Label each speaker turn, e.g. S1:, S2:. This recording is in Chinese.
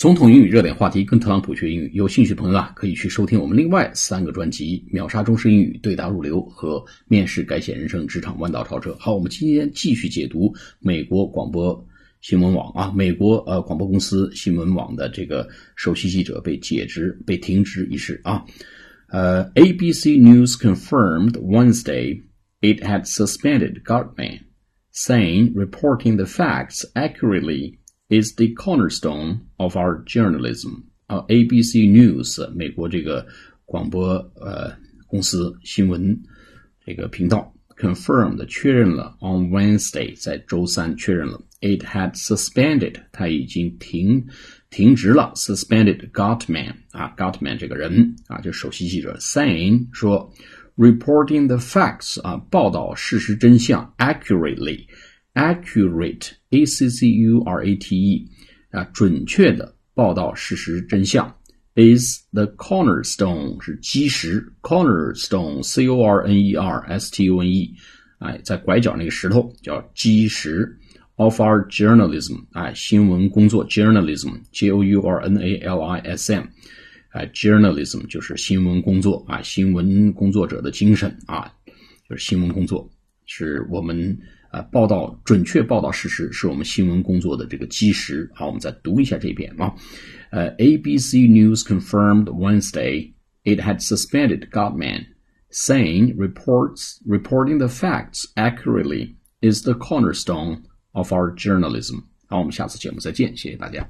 S1: 总统英语热点话题，跟特朗普学英语。有兴趣的朋友啊，可以去收听我们另外三个专辑：秒杀中式英语、对答入流和面试改写人生、职场弯道超车。好，我们今天继续解读美国广播新闻网啊，美国呃广播公司新闻网的这个首席记者被解职、被停职一事啊。呃，ABC News confirmed Wednesday it had suspended Gartman, saying reporting the facts accurately. is the cornerstone of our journalism. 啊，ABC News 美国这个广播呃公司新闻这个频道 confirmed 确认了 on Wednesday 在周三确认了 it had suspended 它已经停停职了 suspended Gottman 啊 Gottman 这个人啊就首席记者 saying 说 reporting the facts 啊报道事实真相 accurately Accurate a c c u r a t e 啊，准确的报道事实真相 is the cornerstone 是基石 cornerstone c o r n e r s t o n e 哎，在拐角那个石头叫基石 of our journalism 哎，新闻工作 journalism j o u r n a l i s m 哎，journalism 就是新闻工作啊，新闻工作者的精神啊，就是新闻工作是我们。啊，报道准确报道事实是我们新闻工作的这个基石。好，我们再读一下这篇啊。呃，ABC News confirmed Wednesday it had suspended Gottman, saying reports reporting the facts accurately is the cornerstone of our journalism。好，我们下次节目再见，谢谢大家。